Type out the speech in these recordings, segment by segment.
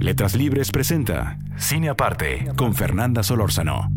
Letras Libres presenta Cine Aparte con Fernanda Solórzano.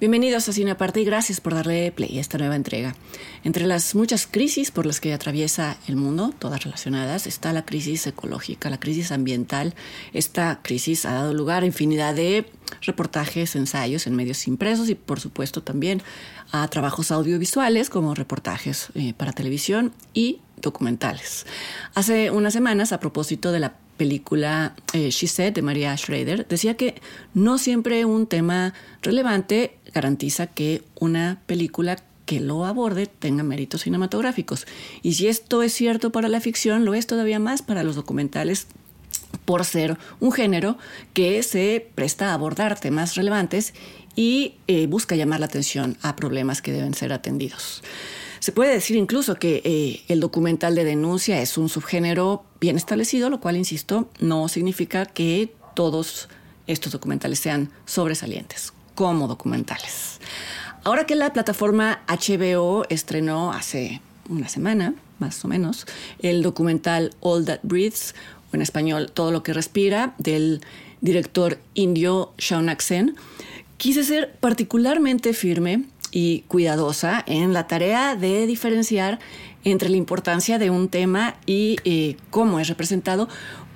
Bienvenidos a Cine Aparte y gracias por darle play a esta nueva entrega. Entre las muchas crisis por las que atraviesa el mundo, todas relacionadas, está la crisis ecológica, la crisis ambiental. Esta crisis ha dado lugar a infinidad de reportajes, ensayos en medios impresos y por supuesto también a trabajos audiovisuales como reportajes eh, para televisión y documentales. Hace unas semanas, a propósito de la película eh, She Said de Maria Schrader, decía que no siempre un tema relevante garantiza que una película que lo aborde tenga méritos cinematográficos. Y si esto es cierto para la ficción, lo es todavía más para los documentales por ser un género que se presta a abordar temas relevantes y eh, busca llamar la atención a problemas que deben ser atendidos. Se puede decir incluso que eh, el documental de denuncia es un subgénero bien establecido, lo cual, insisto, no significa que todos estos documentales sean sobresalientes como documentales. Ahora que la plataforma HBO estrenó hace una semana, más o menos, el documental All That Breathes, o en español Todo lo que respira, del director indio Shaunak Sen, quise ser particularmente firme y cuidadosa en la tarea de diferenciar entre la importancia de un tema y eh, cómo es representado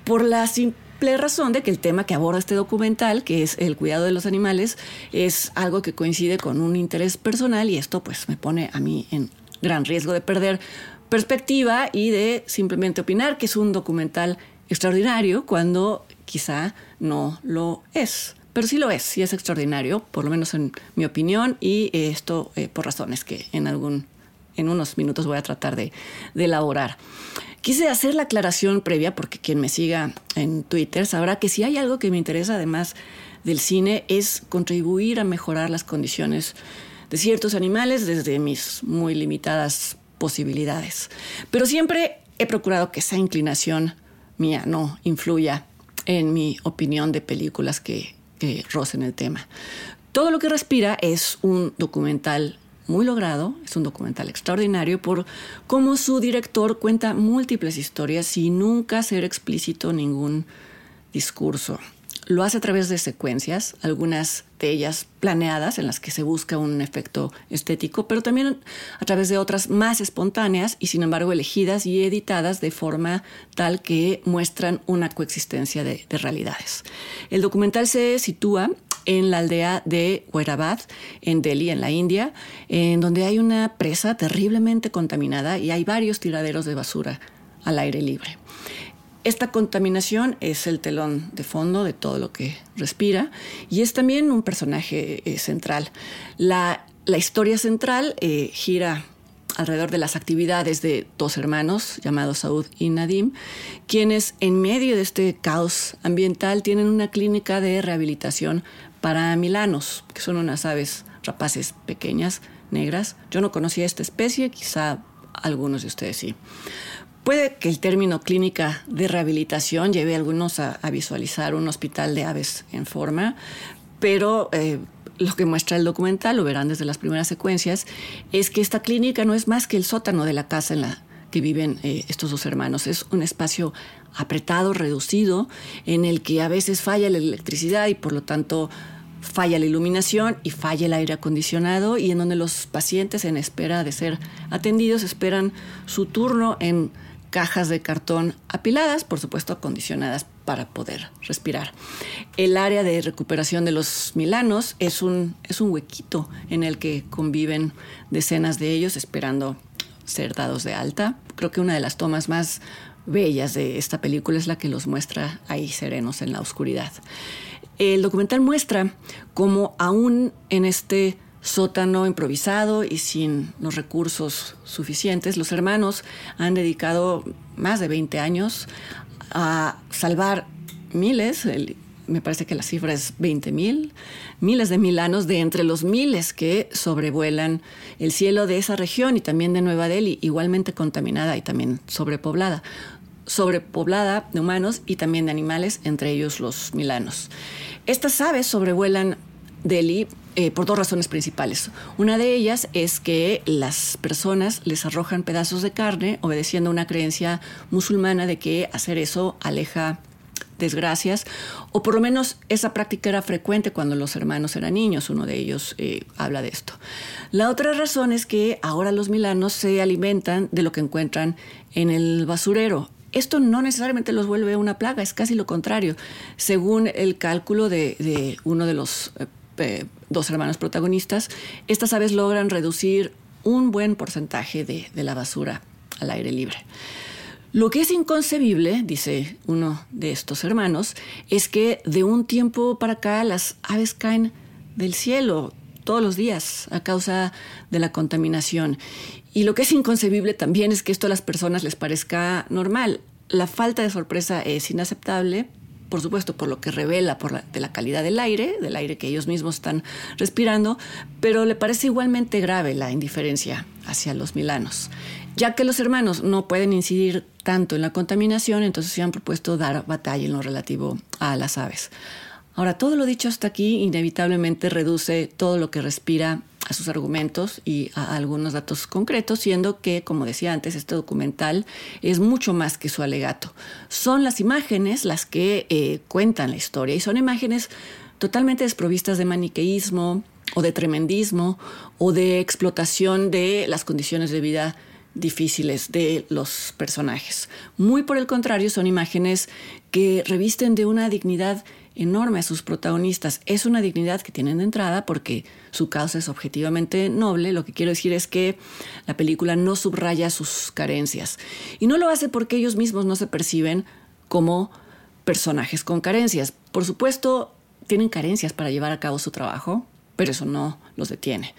por la simple razón de que el tema que aborda este documental, que es el cuidado de los animales, es algo que coincide con un interés personal y esto pues me pone a mí en gran riesgo de perder perspectiva y de simplemente opinar que es un documental extraordinario cuando quizá no lo es pero sí lo es, sí es extraordinario, por lo menos en mi opinión, y esto eh, por razones que en algún en unos minutos voy a tratar de, de, elaborar. Quise hacer la aclaración previa porque quien me siga en Twitter sabrá que si hay algo que me interesa además del cine es contribuir a mejorar las condiciones de ciertos animales desde mis muy limitadas posibilidades. Pero siempre he procurado que esa inclinación mía no influya en mi opinión de películas que que rocen el tema. Todo lo que respira es un documental muy logrado, es un documental extraordinario por cómo su director cuenta múltiples historias sin nunca ser explícito ningún discurso. Lo hace a través de secuencias, algunas de ellas planeadas, en las que se busca un efecto estético, pero también a través de otras más espontáneas y sin embargo elegidas y editadas de forma tal que muestran una coexistencia de, de realidades. El documental se sitúa en la aldea de Wairabad, en Delhi, en la India, en donde hay una presa terriblemente contaminada y hay varios tiraderos de basura al aire libre. Esta contaminación es el telón de fondo de todo lo que respira y es también un personaje eh, central. La, historia central eh, gira alrededor de las actividades de dos hermanos llamados Saud y Nadim, quienes en medio de este caos ambiental tienen una clínica de rehabilitación para milanos, que son unas aves rapaces pequeñas, negras. Yo no conocía esta especie, quizá algunos de ustedes sí. Puede que el término clínica de rehabilitación lleve a algunos a, visualizar un hospital de aves en forma, pero eh, lo que muestra el documental, lo verán desde las primeras secuencias, es que esta clínica no es más que el sótano de la casa en la que viven eh, estos dos hermanos. Es un espacio apretado, reducido, en el que a veces falla la electricidad y por lo tanto falla la iluminación y falla el aire acondicionado y en donde los pacientes en espera de ser atendidos esperan su turno en cajas de cartón apiladas, por supuesto acondicionadas para poder respirar. El área de recuperación de los milanos es un, es un huequito en el que conviven decenas de ellos esperando ser dados de alta. Creo que una de las tomas más bellas de esta película es la que los muestra ahí serenos en la oscuridad. El documental muestra cómo aún en este sótano improvisado y sin los recursos suficientes, los hermanos han dedicado más de 20 años a salvar miles, me parece que la cifra es 20 mil, miles de milanos de entre los miles que sobrevuelan el cielo de esa región y también de Nueva Delhi, igualmente contaminada y también sobrepoblada. Sobrepoblada de humanos y también de animales, entre ellos los milanos. Estas aves sobrevuelan Delhi eh, por dos razones principales. Una de ellas es que las personas les arrojan pedazos de carne obedeciendo a una creencia musulmana de que hacer eso aleja desgracias, o por lo menos esa práctica era frecuente cuando los hermanos eran niños, uno de ellos eh, habla de esto. La otra razón es que ahora los milanos se alimentan de lo que encuentran en el basurero. Esto no necesariamente los vuelve una plaga, es casi lo contrario. Según el cálculo de, uno de los eh, dos hermanos protagonistas, estas aves logran reducir un buen porcentaje de, de la basura al aire libre. Lo que es inconcebible, dice uno de estos hermanos, es que de un tiempo para acá las aves caen del cielo todos los días a causa de la contaminación. Y lo que es inconcebible también es que esto a las personas les parezca normal. La falta de sorpresa es inaceptable, por supuesto, por lo que revela de la calidad del aire, del aire que ellos mismos están respirando, pero le parece igualmente grave la indiferencia hacia los milanos. Ya que los hermanos no pueden incidir tanto en la contaminación, entonces se han propuesto dar batalla en lo relativo a las aves. Ahora, todo lo dicho hasta aquí inevitablemente reduce todo lo que respira a sus argumentos y a algunos datos concretos, siendo que, como decía antes, este documental es mucho más que su alegato. Son las imágenes las que eh, cuentan la historia y son imágenes totalmente desprovistas de maniqueísmo o de tremendismo o de explotación de las condiciones de vida difíciles de los personajes. Muy por el contrario, son imágenes que revisten de una dignidad enorme a sus protagonistas. Es una dignidad que tienen de entrada porque su causa es objetivamente noble. Lo que quiero decir es que la película no subraya sus carencias. Y no lo hace porque ellos mismos no se perciben como personajes con carencias. Por supuesto, tienen carencias para llevar a cabo su trabajo, pero eso no los detiene.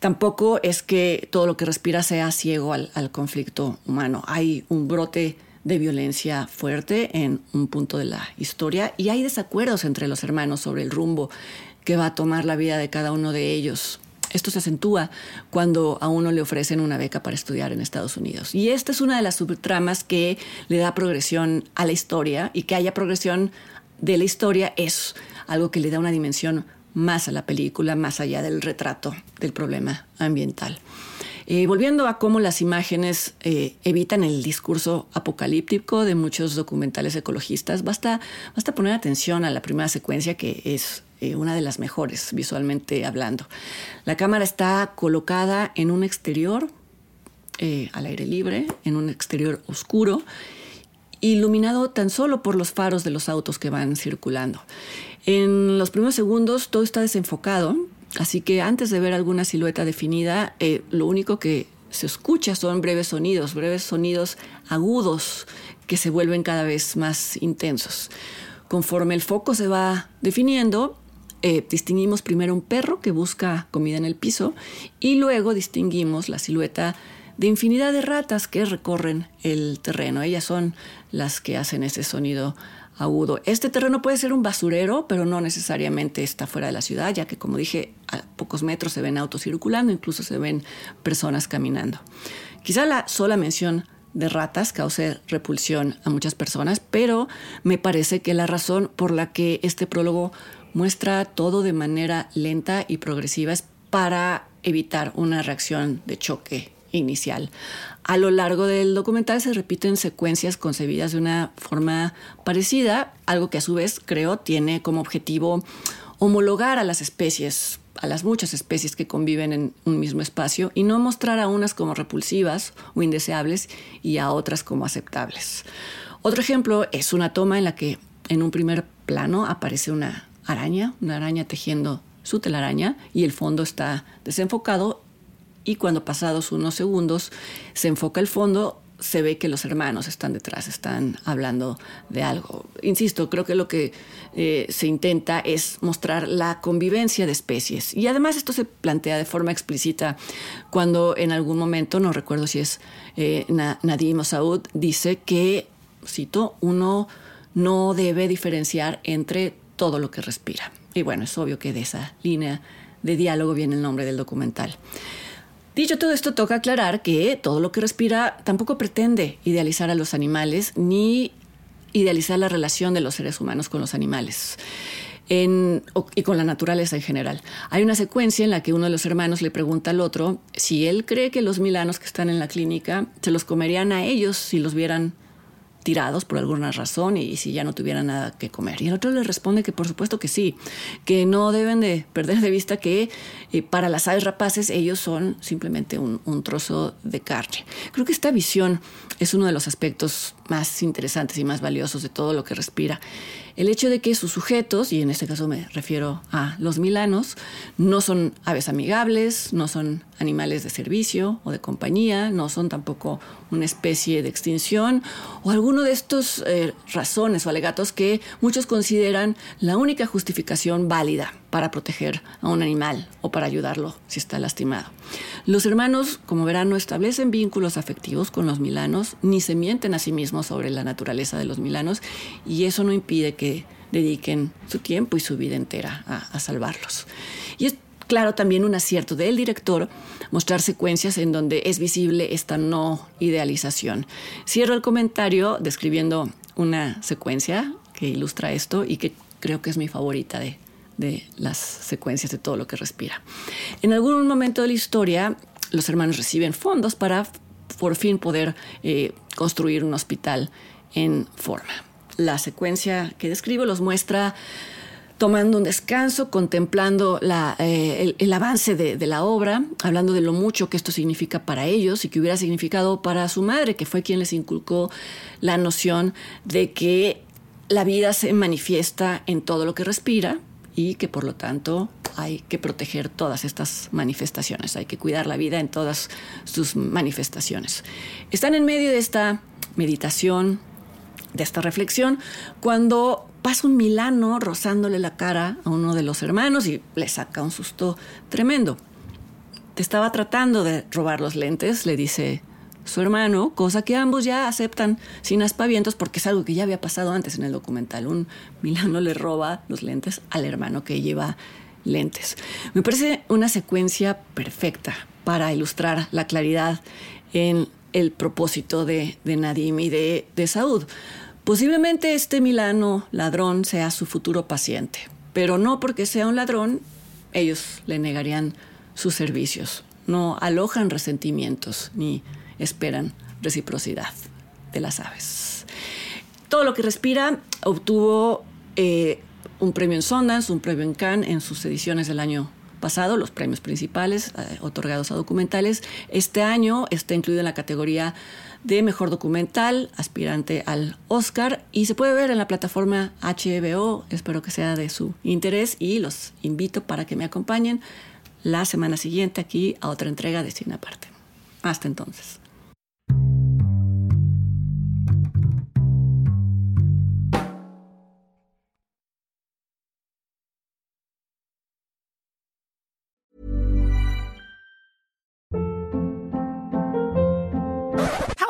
Tampoco es que todo lo que respira sea ciego al, al conflicto humano. Hay un brote de violencia fuerte en un punto de la historia y hay desacuerdos entre los hermanos sobre el rumbo que va a tomar la vida de cada uno de ellos. Esto se acentúa cuando a uno le ofrecen una beca para estudiar en Estados Unidos. Y esta es una de las subtramas que le da progresión a la historia y que haya progresión de la historia es algo que le da una dimensión más a la película, más allá del retrato del problema ambiental. Eh, volviendo a cómo las imágenes eh, evitan el discurso apocalíptico de muchos documentales ecologistas, basta, basta poner atención a la primera secuencia que es eh, una de las mejores visualmente hablando. La cámara está colocada en un exterior al aire libre, en un exterior oscuro, iluminado tan solo por los faros de los autos que van circulando. En los primeros segundos todo está desenfocado, Así que antes de ver alguna silueta definida, eh, lo único que se escucha son breves sonidos, breves sonidos agudos que se vuelven cada vez más intensos. Conforme el foco se va definiendo, eh, distinguimos primero un perro que busca comida en el piso y luego distinguimos la silueta de infinidad de ratas que recorren el terreno. Ellas son las que hacen ese sonido agudo. Este terreno puede ser un basurero, pero no necesariamente está fuera de la ciudad, ya que como dije, a pocos metros se ven autos circulando, incluso se ven personas caminando. Quizá la sola mención de ratas cause repulsión a muchas personas, pero me parece que la razón por la que este prólogo muestra todo de manera lenta y progresiva es para evitar una reacción de choque inicial. A lo largo del documental se repiten secuencias concebidas de una forma parecida, algo que a su vez creo tiene como objetivo homologar a las especies, a las muchas especies que conviven en un mismo espacio y no mostrar a unas como repulsivas o indeseables y a otras como aceptables. Otro ejemplo es una toma en la que en un primer plano aparece una araña, una araña tejiendo su telaraña y el fondo está desenfocado y cuando pasados unos segundos se enfoca el fondo, se ve que los hermanos están detrás, están hablando de algo. Insisto, creo que lo que eh, se intenta es mostrar la convivencia de especies. Y además esto se plantea de forma explícita cuando en algún momento, no recuerdo si es eh, Nadim Saud, dice que, cito, uno no debe diferenciar entre todo lo que respira. Y bueno, es obvio que de esa línea de diálogo viene el nombre del documental. Dicho todo esto, toca aclarar que todo lo que respira tampoco pretende idealizar a los animales ni idealizar la relación de los seres humanos con los animales. y con la naturaleza en general. Hay una secuencia en la que uno de los hermanos le pregunta al otro si él cree que los milanos que están en la clínica se los comerían a ellos si los vieran tirados por alguna razón y, si ya no tuvieran nada que comer. Y el otro le responde que por supuesto que sí, que no deben de perder de vista que eh, para las aves rapaces ellos son simplemente un, un trozo de carne. Creo que esta visión es uno de los aspectos más interesantes y más valiosos de todo lo que respira el hecho de que sus sujetos, y en este caso me refiero a los milanos, no son aves amigables, no son animales de servicio o de compañía, no son tampoco una especie de extinción o alguno de estos eh, razones o alegatos que muchos consideran la única justificación válida para proteger a un animal o para ayudarlo si está lastimado. Los hermanos, como verán, no establecen vínculos afectivos con los milanos ni se mienten a sí mismos sobre la naturaleza de los milanos y eso no impide que dediquen su tiempo y su vida entera a, salvarlos. Y es claro también un acierto del director mostrar secuencias en donde es visible esta no idealización. Cierro el comentario describiendo una secuencia que ilustra esto y que creo que es mi favorita de, de las secuencias de todo lo que respira. En algún momento de la historia, los hermanos reciben fondos para por fin poder eh, construir un hospital en forma. La secuencia que describo los muestra tomando un descanso, contemplando eh, el, avance de, de, la obra, hablando de lo mucho que esto significa para ellos y que hubiera significado para su madre, que fue quien les inculcó la noción de que la vida se manifiesta en todo lo que respira, y que por lo tanto hay que proteger todas estas manifestaciones, hay que cuidar la vida en todas sus manifestaciones. Están en medio de esta meditación, de esta reflexión, cuando pasa un milano rozándole la cara a uno de los hermanos y le saca un susto tremendo. Te estaba tratando de robar los lentes, le dice su hermano, cosa que ambos ya aceptan sin aspavientos porque es algo que ya había pasado antes en el documental. Un Milano le roba los lentes al hermano que lleva lentes. Me parece una secuencia perfecta para ilustrar la claridad en el propósito de, Nadim y de, de Saud. Posiblemente este Milano ladrón sea su futuro paciente, pero no porque sea un ladrón, ellos le negarían sus servicios. No alojan resentimientos ni esperan reciprocidad de las aves. Todo lo que respira obtuvo eh, un premio en Sundance, un premio en Cannes en sus ediciones del año pasado, los premios principales eh, otorgados a documentales. Este año está incluido en la categoría de mejor documental, aspirante al Oscar, y se puede ver en la plataforma HBO. Espero que sea de su interés y los invito para que me acompañen la semana siguiente aquí a otra entrega de Cine Aparte. Hasta entonces.